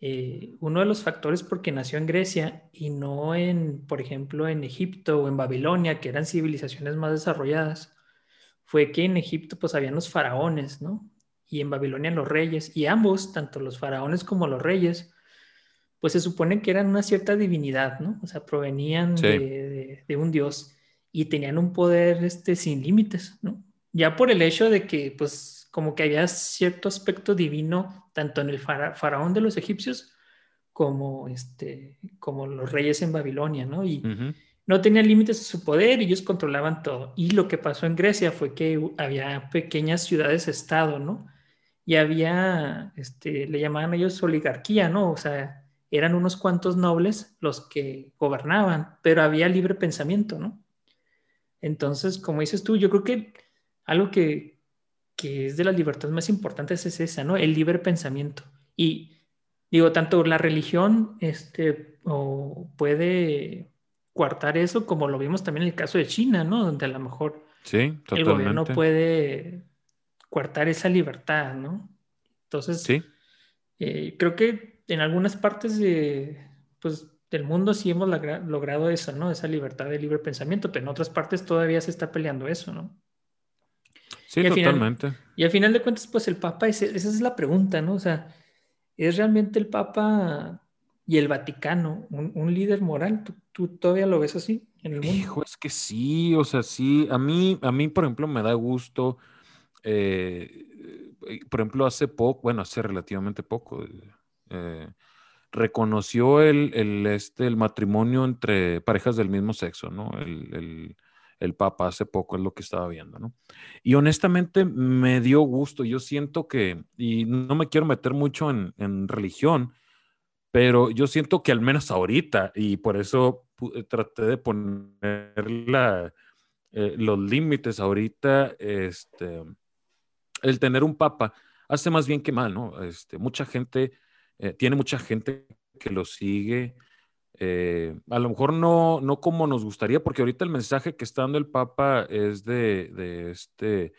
Eh, uno de los factores porque nació en Grecia y no en, por ejemplo, en Egipto o en Babilonia, que eran civilizaciones más desarrolladas, fue que en Egipto pues habían los faraones, ¿no? Y en Babilonia los reyes, y ambos, tanto los faraones como los reyes, pues se supone que eran una cierta divinidad, ¿no? O sea, provenían de, un dios y tenían un poder este, sin límites, ¿no? Ya por el hecho de que pues como que había cierto aspecto divino tanto en el faraón de los egipcios como, este, como los reyes en Babilonia, ¿no? Y no tenían límites a su poder, ellos controlaban todo. Y lo que pasó en Grecia fue que había pequeñas ciudades-estado, ¿no? Y había, este, le llamaban ellos oligarquía, ¿no? O sea, eran unos cuantos nobles los que gobernaban, pero había libre pensamiento, ¿no? Entonces, como dices tú, yo creo que algo que, que es de las libertades más importantes es esa, ¿no? El libre pensamiento. Y digo, tanto la religión este, o puede coartar eso, como lo vimos también en el caso de China, ¿no? Donde a lo mejor sí, el gobierno puede coartar esa libertad, ¿no? Entonces, sí. Eh, creo que en algunas partes de, pues, del mundo sí hemos logrado eso, ¿no? Esa libertad de libre pensamiento, pero en otras partes todavía se está peleando eso, ¿no? Sí, totalmente. y al final de cuentas, pues el Papa, esa es la pregunta, ¿no? O sea, ¿es realmente el Papa y el Vaticano un, líder moral? ¿Tú, todavía lo ves así en el mundo? Hijo, es que sí, o sea, sí. A mí, a mí por ejemplo, me da gusto. Eh, por ejemplo, hace poco, bueno, hace relativamente poco, eh, reconoció el, el, este, el matrimonio entre parejas del mismo sexo, ¿no? El, el Papa hace poco, es lo que estaba viendo, ¿no? Y honestamente me dio gusto, yo siento que, y no me quiero meter mucho en, religión, pero yo siento que al menos ahorita, y por eso traté de poner la, eh, los límites ahorita, este, el tener un papa hace más bien que mal, ¿no? Este, mucha gente, eh, tiene mucha gente que lo sigue, eh, a lo mejor no, no como nos gustaría, porque ahorita el mensaje que está dando el Papa es de, este,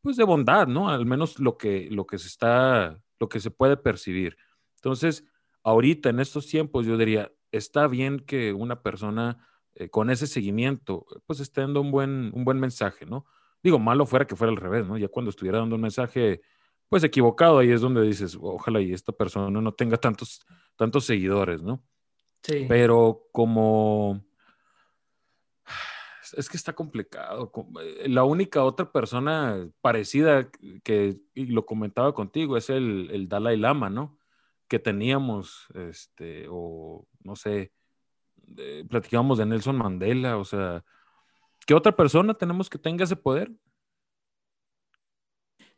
pues de bondad, ¿no? Al menos lo que, lo que se está, lo que se puede percibir. Entonces, ahorita en estos tiempos, yo diría, está bien que una persona eh, con ese seguimiento, pues esté dando un buen, un buen mensaje, ¿no? Digo, malo fuera que fuera al revés, ¿no? Ya cuando estuviera dando un mensaje, pues equivocado, ahí es donde dices, ojalá y esta persona no tenga tantos, tantos seguidores, ¿no? Pero como... Es que está complicado. Eh, la única otra persona parecida que lo comentaba contigo es el, Dalai Lama, ¿no? Que teníamos, este, o no sé, platicábamos de Nelson Mandela, o sea, ¿qué otra persona tenemos que tenga ese poder?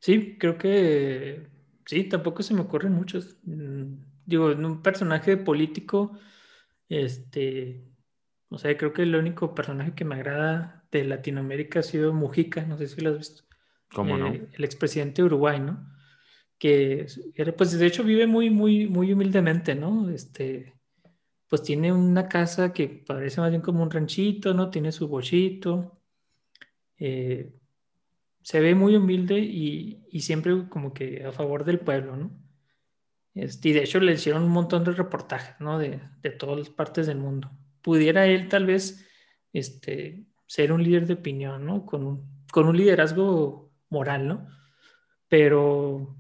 Sí, creo que sí, tampoco se me ocurren muchos. Mm, digo, en un personaje político este, o sea, creo que el único personaje que me agrada de Latinoamérica ha sido Mujica, no sé si lo has visto. ¿Cómo no? Eh, el expresidente de Uruguay, ¿no? Que, pues de hecho vive muy, muy, muy humildemente, ¿no? Este, pues tiene una casa que parece más bien como un ranchito, ¿no? Tiene su bochito. Eh, se ve muy humilde y, y siempre como que a favor del pueblo, ¿no? Este, y de hecho le hicieron un montón de reportajes, ¿no? De, de todas las partes del mundo. Pudiera él tal vez este, ser un líder de opinión, ¿no? Con un, con un liderazgo moral, ¿no? Pero,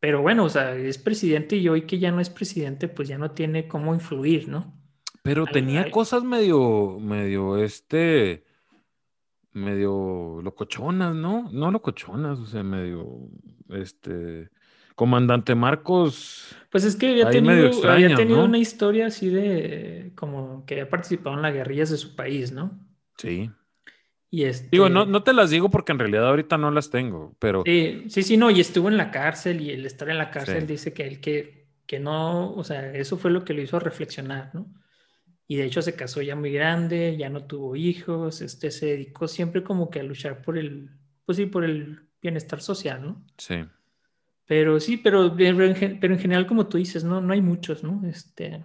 pero bueno, o sea, es presidente y hoy que ya no es presidente, pues ya no tiene cómo influir, ¿no? Pero tenía cosas medio, medio, este, medio locochonas, ¿no? No locochonas, o sea, medio, este, Comandante Marcos. Pues es que había tenido, había tenido una historia así de como que había participado en las guerrillas de su país, ¿no? Sí. Y este... Digo, no, no te las digo porque en realidad ahorita no las tengo, pero. Sí, sí, sí, no, y estuvo en la cárcel y el estar en la cárcel dice que él que, que no, o sea, eso fue lo que lo hizo reflexionar, ¿no? Y de hecho se casó ya muy grande, ya no tuvo hijos, este se dedicó siempre como que a luchar por el, pues sí, por el bienestar social, ¿no? Sí. Pero sí, pero, pero, en, general, como tú dices, no, no hay muchos, ¿no? Este,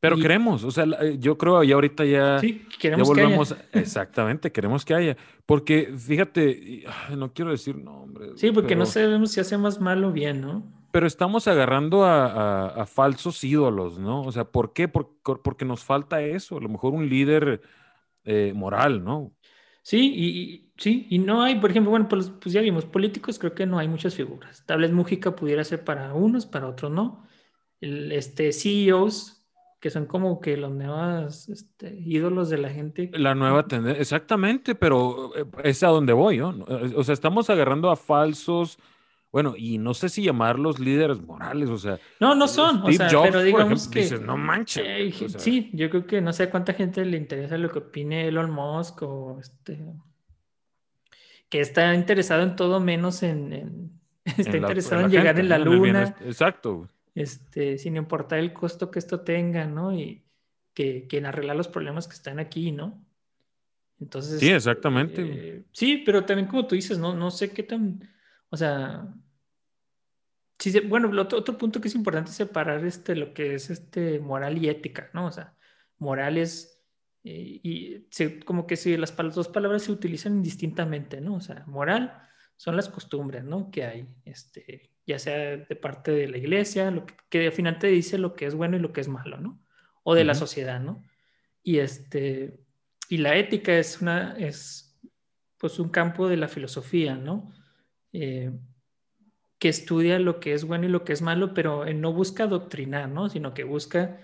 pero queremos, o sea, eh, yo creo ya ahorita ya, sí, queremos ya volvemos, exactamente, queremos que haya, porque fíjate, no quiero decir nombre. Sí, porque no sabemos si hacemos mal o bien, ¿no? Pero estamos agarrando a, falsos ídolos, ¿no? O sea, ¿por qué? porque nos falta eso, a lo mejor un líder eh, moral, ¿no? Sí, y, sí, y no hay, por ejemplo, bueno, pues, pues, ya vimos, políticos creo que no hay muchas figuras. Tal vez Mújica pudiera ser para unos, para otros no. El, este, CEOs, que son como que los nuevos este, ídolos de la gente. La nueva tendencia, exactamente, pero eh, es a donde voy, ¿no? O sea, estamos agarrando a falsos bueno, y no sé si llamarlos líderes morales, o sea. No, no son, o sea, pero digamos que. Dices, no manches. Eh, sí, yo creo que no sé a cuánta gente le interesa lo que opine Elon Musk o este. Que está interesado en todo menos en. [laughs] está interesado en, llegar en la luna. exacto. Este, sin importar el costo que esto tenga, ¿no? Y que, que en arreglar los problemas que están aquí, ¿no? Entonces. Sí, exactamente. Eh, sí, pero también como tú dices, no, no sé qué tan o sea, bueno, otro, otro, punto que es importante separar este, lo que es este moral y ética, ¿no? O sea, moral es, eh, y como que si las dos palabras se utilizan indistintamente, ¿no? O sea, moral son las costumbres, ¿no? Que hay, este, ya sea de parte de la iglesia, lo que, que al final te dice lo que es bueno y lo que es malo, ¿no? O de la sociedad, ¿no? Y este, y la ética es una, es pues un campo de la filosofía, ¿no? Eh, que estudia lo que es bueno y lo que es malo, pero no busca doctrinar, ¿no? Sino que busca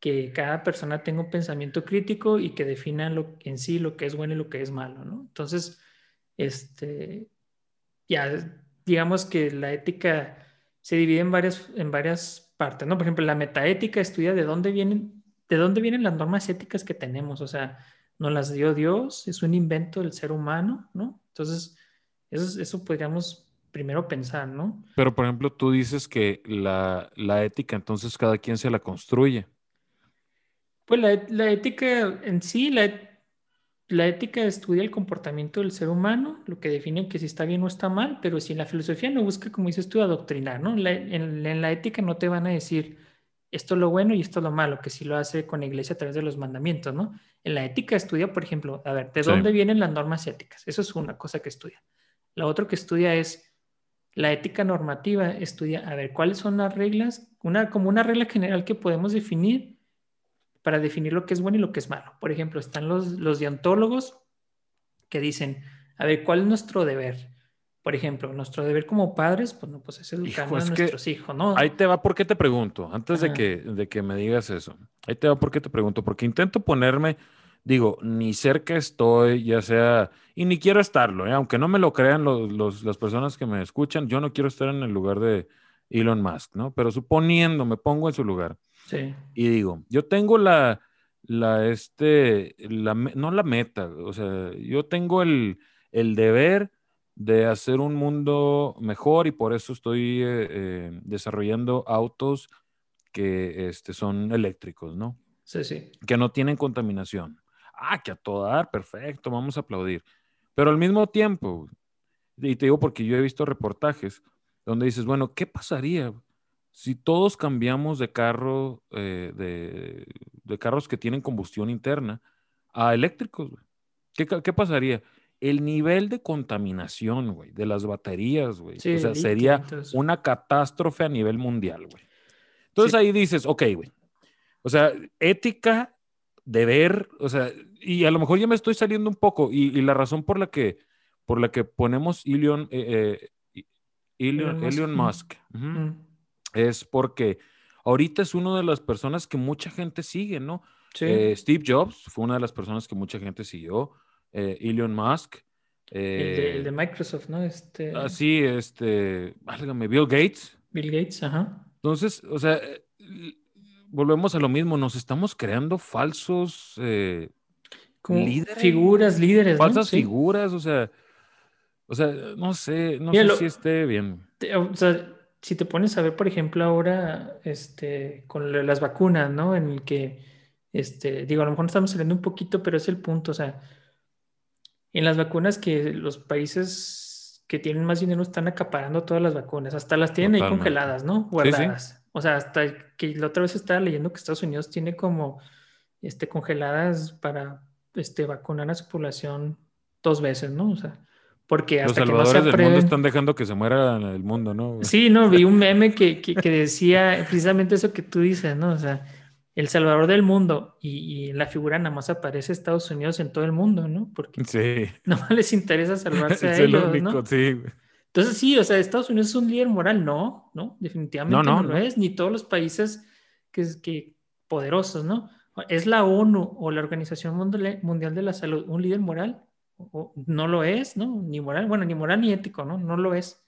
que cada persona tenga un pensamiento crítico y que defina lo, en sí lo que es bueno y lo que es malo, ¿no? Entonces, este, ya digamos que la ética se divide en varias, en varias partes, ¿no? Por ejemplo, la metaética estudia de dónde vienen, de dónde vienen las normas éticas que tenemos, o sea, no las dio Dios, es un invento del ser humano, ¿no? Entonces, eso, eso podríamos primero pensar, ¿no? Pero, por ejemplo, tú dices que la, la ética, entonces cada quien se la construye. Pues la, la ética en sí, la, la ética estudia el comportamiento del ser humano, lo que define que si está bien o está mal, pero si la filosofía no busca, como dices tú, adoctrinar, ¿no? en, la ética no te van a decir esto es lo bueno y esto es lo malo, que si lo hace con la iglesia a través de los mandamientos, ¿no? En la ética estudia, por ejemplo, a ver, ¿de dónde vienen las normas éticas? Eso es una cosa que estudia. La otra que estudia es la ética normativa, estudia, a ver, ¿cuáles son las reglas? Una, como una regla general que podemos definir para definir lo que es bueno y lo que es malo. Por ejemplo, están los, los deontólogos que dicen, a ver, ¿cuál es nuestro deber? Por ejemplo, nuestro deber como padres, pues no, pues es educar a nuestros hijos, ¿no? Ahí te va, ¿por qué te pregunto? Antes de que, de que me digas eso, ahí te va, ¿por qué te pregunto? Porque intento ponerme, digo, ni cerca estoy, ya sea, y ni quiero estarlo, ¿eh? aunque no me lo crean los, las personas que me escuchan, yo no quiero estar en el lugar de Elon Musk, ¿no? Pero suponiendo, me pongo en su lugar. Y digo, yo tengo la, la, este, la, no la meta, o sea, yo tengo el, el deber de hacer un mundo mejor y por eso estoy eh, eh, desarrollando autos que este, son eléctricos, ¿no? Sí, sí. Que no tienen contaminación. Ah, que a todo dar, perfecto, vamos a aplaudir. Pero al mismo tiempo, y te digo porque yo he visto reportajes donde dices, bueno, ¿qué pasaría si todos cambiamos de carro, eh, de, carros que tienen combustión interna a eléctricos, ¿Qué, pasaría? El nivel de contaminación, güey, de las baterías, güey. o sea, sería una catástrofe a nivel mundial, güey. Entonces ahí dices, ok, güey. O sea, ética, deber, o sea, y a lo mejor ya me estoy saliendo un poco, y, la razón por la que, por la que ponemos Elon, eh, eh, Elon, Musk, es porque ahorita es una de las personas que mucha gente sigue, ¿no? Eh, Steve Jobs fue una de las personas que mucha gente siguió. Elon Musk. el, de, Microsoft, ¿no? Este... Ah, sí, este, válgame, Bill Gates. Bill Gates, ajá. Entonces, o sea, volvemos a lo mismo, nos estamos creando falsos líderes. Figuras, líderes. Falsas figuras, o sea, o sea, no sé, no sé si esté bien. O sea, si te pones a ver, por ejemplo, ahora este, con las vacunas, ¿no? En el que, este, digo, a lo mejor estamos saliendo un poquito, pero es el punto, o sea, en las vacunas que los países que tienen más dinero están acaparando todas las vacunas, hasta las tienen ahí congeladas, ¿no? Guardadas. O sea, hasta que la otra vez estaba leyendo que Estados Unidos tiene como este, congeladas para este, vacunar a su población dos veces, ¿no? O sea, porque hasta Los salvadores que no se del mundo están dejando que se muera el mundo, ¿no? [laughs] Sí, no, vi un meme que, que, decía precisamente eso que tú dices, ¿no? O sea, el salvador del mundo y, la figura nada más aparece Estados Unidos en todo el mundo, ¿no? Porque sí. [laughs] no les interesa salvarse [laughs] a ellos, ¿no? Sí. Entonces sí, o sea, Estados Unidos es un líder moral, no, ¿no? Definitivamente no, lo es, ni todos los países que, que poderosos, ¿no? ¿Es la ONU o la Organización Mundial de la Salud un líder moral? no lo es, ¿no? Ni moral, bueno, ni moral ni ético, ¿no? No lo es.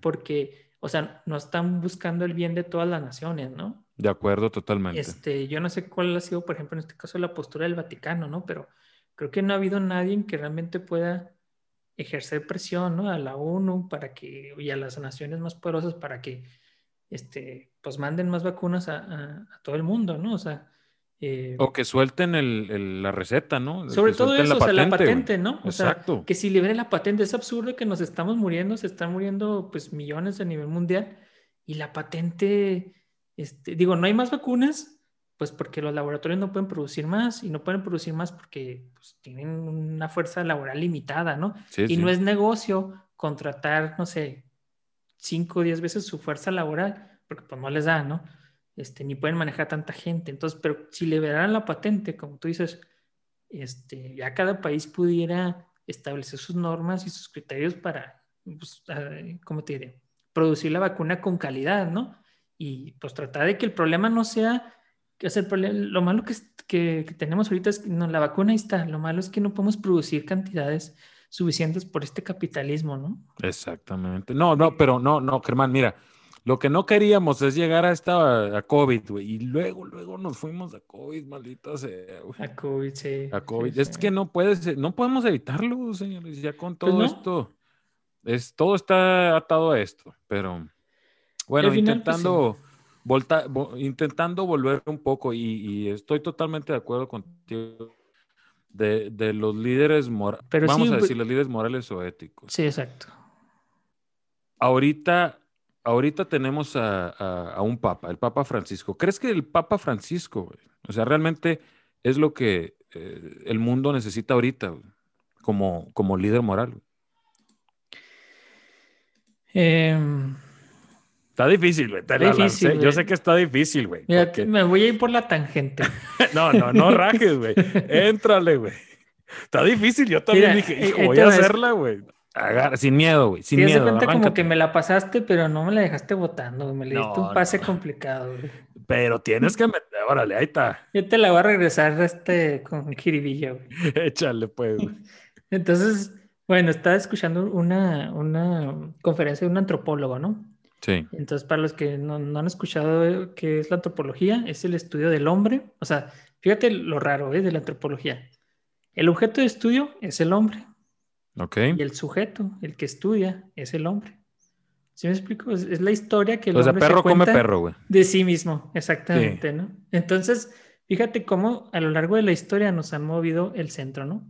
Porque, o sea, no están buscando el bien de todas las naciones, ¿no? De acuerdo, totalmente. Este, yo no sé cuál ha sido, por ejemplo, en este caso, la postura del Vaticano, ¿no? Pero creo que no ha habido nadie que realmente pueda ejercer presión, ¿no? A la ONU para que, y a las naciones más poderosas para que, este, pues manden más vacunas a todo el mundo, ¿no? O sea, eh, o que suelten el, la receta, ¿no? Sobre todo eso, la o sea, la patente, ¿no? Exacto. que si liberen la patente, es absurdo que nos estamos muriendo, se están muriendo pues millones a nivel mundial y la patente, este, digo, no hay más vacunas, pues porque los laboratorios no pueden producir más y no pueden producir más porque pues, tienen una fuerza laboral limitada, ¿no? y no es negocio contratar, no sé, cinco o diez veces su fuerza laboral, porque pues no les da, ¿no? Este, ni pueden manejar tanta gente. Entonces, pero si liberaran la patente, como tú dices, este, ya cada país pudiera establecer sus normas y sus criterios para, pues, ¿cómo te diré? Producir la vacuna con calidad, ¿no? Y pues tratar de que el problema no sea, que el problema, lo malo que, que, tenemos ahorita es que no, la vacuna ahí está, lo malo es que no podemos producir cantidades suficientes por este capitalismo, ¿no? Exactamente. No, no, pero no, no, Germán, mira, Lo que no queríamos es llegar a esta a COVID, güey. Y luego, luego nos fuimos a COVID, maldita sea, güey. A COVID, sí. A COVID. sí, Es sí. que no puedes, no podemos evitarlo, señores. Ya con Pues todo no. esto. Es, todo está atado a esto. Pero bueno, al final, pues, intentando, volta- intentando volver un poco, y, y estoy totalmente de acuerdo contigo. De, de los líderes morales, vamos sí, a güey. decir, los líderes morales o éticos. Sí, exacto. Ahorita, ahorita tenemos a, a- a un papa, el Papa Francisco. ¿Crees que el Papa Francisco, güey, o sea, realmente es lo que eh, el mundo necesita ahorita, güey, como, como líder moral? güey? Está difícil, güey. te la Difícil, lancé. Yo sé que está difícil, güey. mira, porque- me voy a ir por la tangente. [laughs] No, no, no rajes, güey. [laughs] Éntrale, güey. Está difícil. Yo también Mira, dije, eh, hijo, voy a hacerla, güey. Agar- Sin miedo, güey. Sin miedo. cuenta como que me la pasaste, pero no me la dejaste votando. güey. Me le diste No, un pase no. complicado. güey. Pero tienes que meter, órale, ahí está. Yo te la voy a regresar este, con jiribilla, güey. [laughs] Échale, pues. güey. Entonces, bueno, estaba escuchando una, una conferencia de un antropólogo, ¿no? Sí, Entonces, para los que no, no han escuchado qué es la antropología, es el estudio del hombre. O sea, fíjate lo raro ¿eh? de la antropología. El objeto de estudio es el hombre ok. y el sujeto, el que estudia, es el hombre. ¿Sí me explico? Es, es la historia que el O sea, hombre se perro come perro, güey. de sí mismo, exactamente, ¿no? Entonces, fíjate cómo a lo largo de la historia nos han movido el centro, ¿no?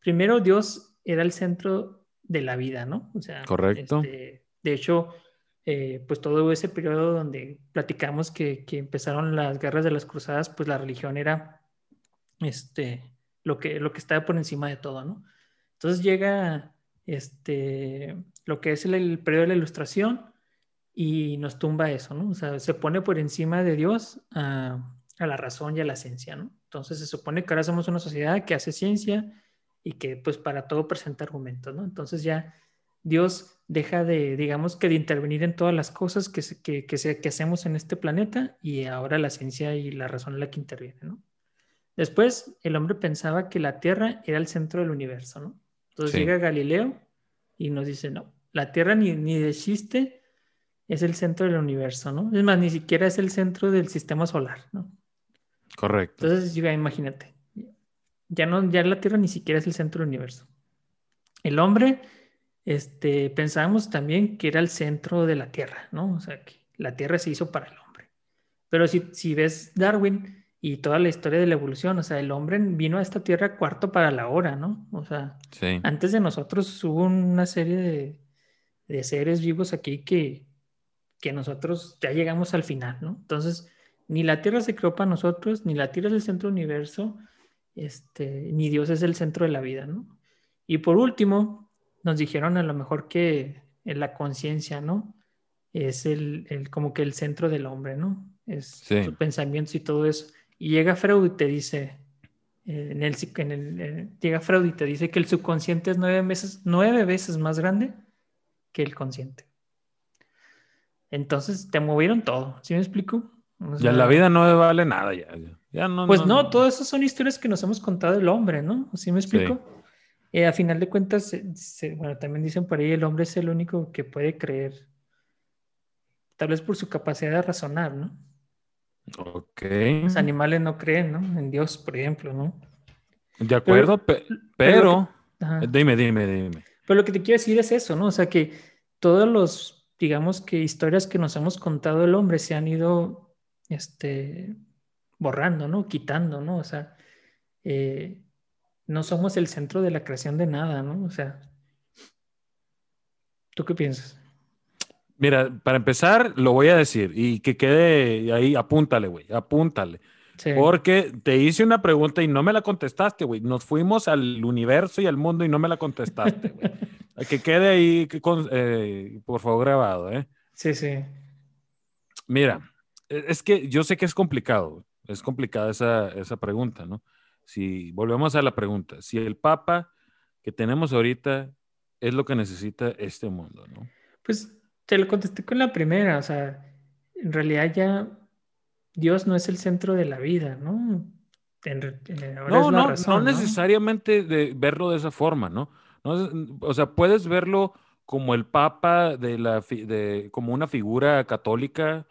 Primero Dios era el centro de la vida, ¿no? O sea, Correcto. este, de hecho, eh, pues todo ese periodo donde platicamos que, que empezaron las guerras de las cruzadas, pues la religión era este, lo que, lo que estaba por encima de todo, ¿no? Entonces llega este, lo que es el, periodo de la ilustración y nos tumba eso, ¿no? O sea, se pone por encima de Dios a, a la razón y a la ciencia, ¿no? Entonces se supone que ahora somos una sociedad que hace ciencia y que pues para todo presenta argumentos, ¿no? Entonces ya Dios deja de, digamos que de intervenir en todas las cosas que, se- que, que, se- que hacemos en este planeta y ahora la ciencia y la razón es la que interviene, ¿no? Después el hombre pensaba que la Tierra era el centro del universo, ¿no? Entonces Sí. llega Galileo y nos dice, no, la Tierra ni, ni de chiste es el centro del universo, ¿no? Es más, ni siquiera es el centro del sistema solar, ¿no? Correcto. Entonces, ya imagínate, ya no, ya la Tierra ni siquiera es el centro del universo. El hombre, este, pensábamos también que era el centro de la Tierra, ¿no? O sea, que la Tierra se hizo para el hombre. Pero si, si ves Darwin y toda la historia de la evolución, o sea, el hombre vino a esta Tierra cuarto para la hora, ¿no? O sea, Sí. antes de nosotros hubo una serie de, de seres vivos aquí que, que nosotros ya llegamos al final, ¿no? Entonces, ni la Tierra se creó para nosotros, ni la Tierra es el centro del universo, este, ni Dios es el centro de la vida, ¿no? Y por último, nos dijeron a lo mejor que en la conciencia, ¿no? Es el, el- como que el centro del hombre, ¿no? Es Sí. sus pensamientos y todo eso. Y llega Freud y te dice, eh, en el, en el, eh, llega Freud y te dice que el subconsciente es nueve veces, nueve veces más grande que el consciente. Entonces te movieron todo, ¿sí me explico? O Ya la vida no vale nada, ya. ya. No, Pues no, todo eso son historias que nos hemos contado del hombre, ¿no? ¿Sí me explico? Eh, a final de cuentas, se- se- bueno, también dicen por ahí, el hombre es el único que puede creer, tal vez por su capacidad de razonar, ¿no? Ok. Los animales no creen, ¿no? En Dios, por ejemplo, ¿no? De acuerdo, pe- pero pero. Ajá. Dime, dime, dime. Pero lo que te quiero decir es eso, ¿no? O sea, que todos los, digamos que historias que nos hemos contado del hombre se han ido, este, borrando, ¿no? Quitando, ¿no? O sea, eh, no somos el centro de la creación de nada, ¿no? O sea, ¿tú qué piensas? Mira, para empezar, lo voy a decir y que quede ahí, apúntale, güey, apúntale. Sí. Porque te hice una pregunta y no me la contestaste, güey. Nos fuimos al universo y al mundo y no me la contestaste, güey. [laughs] que quede ahí, que con- eh, por favor, grabado, ¿eh? Sí, sí. Mira, e- es que yo sé que es complicado, es complicada esa, esa pregunta, ¿no? Si volvemos a la pregunta, si el Papa que tenemos ahorita es lo que necesita este mundo, ¿no? Pues te lo contesté con la primera, o sea, en realidad ya Dios no es el centro de la vida, ¿no? En eh, ahora No, no, razón, no necesariamente de verlo de esa forma, ¿no? O sea, puedes verlo como el Papa de la de como una figura católica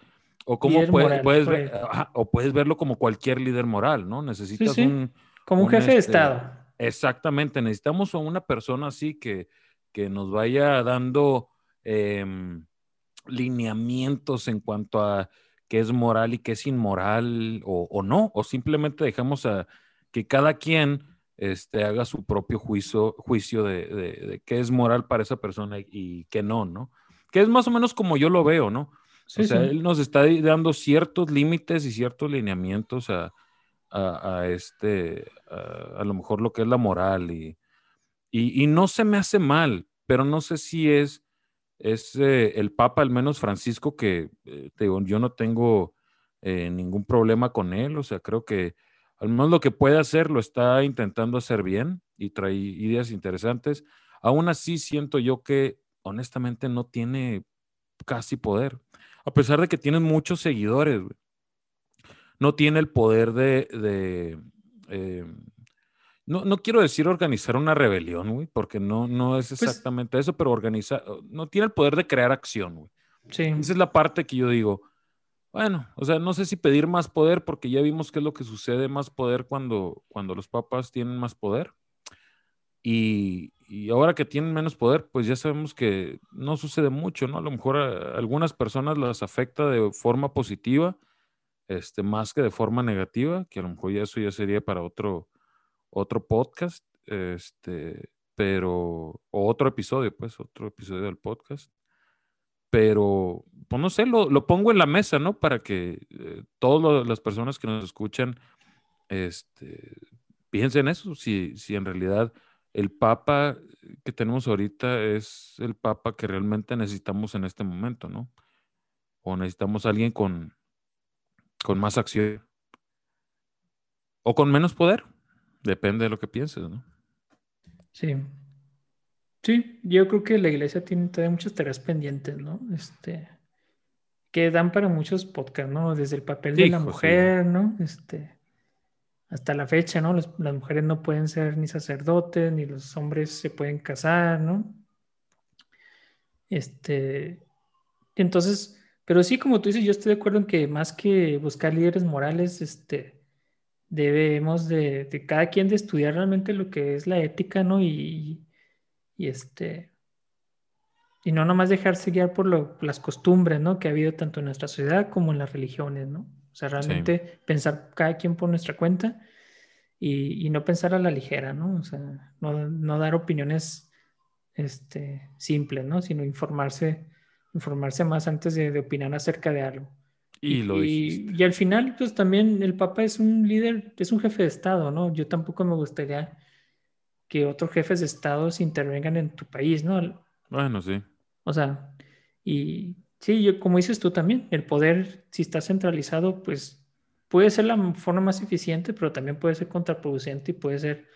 o como puedes ver, o puedes verlo como cualquier líder moral, ¿no? Necesitas un como un, jefe de este, Estado. Exactamente, necesitamos a una persona así que, que nos vaya dando em, lineamientos en cuanto a qué es moral y qué es inmoral o, no, o simplemente dejamos a que cada quien este, haga su propio juicio, juicio de, qué es moral para esa persona y, qué no, ¿no? Que es más o menos como yo lo veo, ¿no? o sea, él nos está dando ciertos límites y ciertos lineamientos a, este, a, lo mejor lo que es la moral y, y, no se me hace mal, pero no sé si es es eh, el Papa, al menos Francisco, que eh, yo no tengo eh, ningún problema con él, o sea, creo que al menos lo que puede hacer lo está intentando hacer bien y trae ideas interesantes. Aún así, siento yo que honestamente no tiene casi poder, a pesar de que tiene muchos seguidores, no tiene el poder de, no, no quiero decir organizar una rebelión, güey, porque no, no es pues exactamente eso, pero organizar, no tiene el poder de crear acción, güey. Sí. Esa es la parte que yo digo, bueno, o sea, no sé si pedir más poder, porque ya vimos qué es lo que sucede más poder cuando, cuando los papas tienen más poder. Y, y, ahora que tienen menos poder, pues ya sabemos que no sucede mucho, ¿no? A lo mejor a algunas personas las afecta de forma positiva, este, más que de forma negativa, que a lo mejor ya eso ya sería para otro, otro podcast, este, pero, o otro episodio, pues, otro episodio del podcast. Pero, pues no sé, lo, pongo en la mesa, ¿no? Para que eh, todas las personas que nos escuchan, este, piensen eso, si, si en realidad el Papa que tenemos ahorita es el Papa que realmente necesitamos en este momento, ¿no? O necesitamos alguien con, con más acción. O con menos poder. Depende de lo que pienses, ¿no? Sí. Sí, yo creo que la iglesia tiene todavía muchas tareas pendientes, ¿no? Este, que dan para muchos podcasts, ¿no? Desde el papel de la mujer, ¿no? Este, hasta la fecha, ¿no? las mujeres no pueden ser ni sacerdotes, ni los hombres se pueden casar, ¿no? Este, entonces, pero sí, como tú dices, yo estoy de acuerdo en que más que buscar líderes morales, este, debemos de, cada quien de estudiar realmente lo que es la ética, ¿no? Y, este, y no nomás dejarse guiar por las costumbres, ¿no? Que ha habido tanto en nuestra sociedad como en las religiones, ¿no? O sea, realmente pensar cada quien por nuestra cuenta y, no pensar a la ligera, ¿no? O sea, no, dar opiniones este, simples, ¿no? Sino informarse, informarse más antes de opinar acerca de algo. Y, al final, pues también el Papa es un líder, es un jefe de Estado, ¿no? Yo tampoco me gustaría que otros jefes de Estado se intervengan en tu país, ¿no? Bueno, sí. O sea, y sí, yo, como dices tú también, el poder, si está centralizado, pues puede ser la forma más eficiente, pero también puede ser contraproducente y puede ser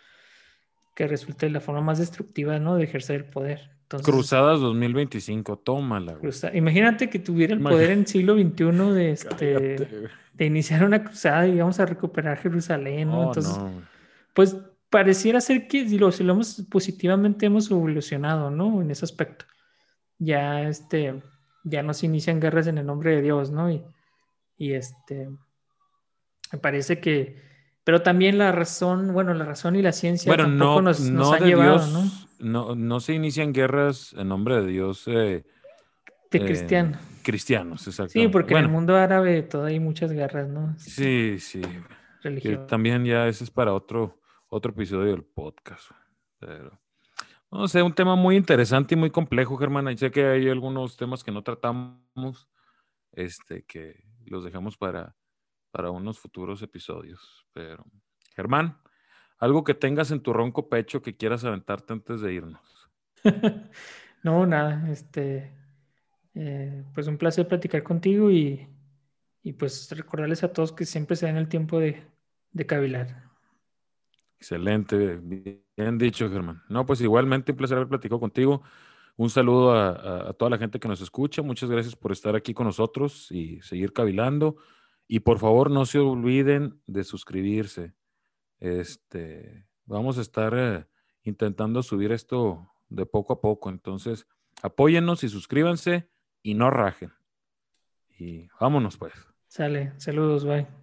que resulte la forma más destructiva, ¿no? De ejercer el poder. Cruzadas 2025, tómala. Imagínate que tuviera el poder en siglo XXI de, este, de iniciar una cruzada y vamos a recuperar Jerusalén. ¿no? Entonces, pues pareciera ser que si lo, si lo hemos positivamente hemos evolucionado, ¿no? En ese aspecto. Ya, este, ya no se inician guerras en el nombre de Dios, ¿no? Y, y este, me parece que, pero también la razón, bueno, la razón y la ciencia bueno, tampoco nos, nos han llevado, ¿no? No, no se inician guerras en nombre de Dios. Eh, de eh, cristiano. Cristianos, exacto. Sí, porque en el mundo árabe todavía hay muchas guerras, ¿no? Sí, sí. También ya ese es para otro, otro episodio del podcast. Pero, no sé, un tema muy interesante y muy complejo, Germán. Y sé que hay algunos temas que no tratamos, este, que los dejamos para, para unos futuros episodios. Pero, Germán, algo que tengas en tu ronco pecho que quieras aventarte antes de irnos. [laughs] no, nada, este, eh, pues un placer platicar contigo y, pues recordarles a todos que siempre se den el tiempo de, de cavilar. Excelente, bien dicho, Germán. No, pues igualmente un placer haber platicado contigo. Un saludo a, a, toda la gente que nos escucha. Muchas gracias por estar aquí con nosotros y seguir cavilando. Y por favor, no se olviden de suscribirse. Este, vamos a estar eh, intentando subir esto de poco a poco. Entonces, apóyennos y suscríbanse y no rajen. Y vámonos pues. Sale, saludos, bye.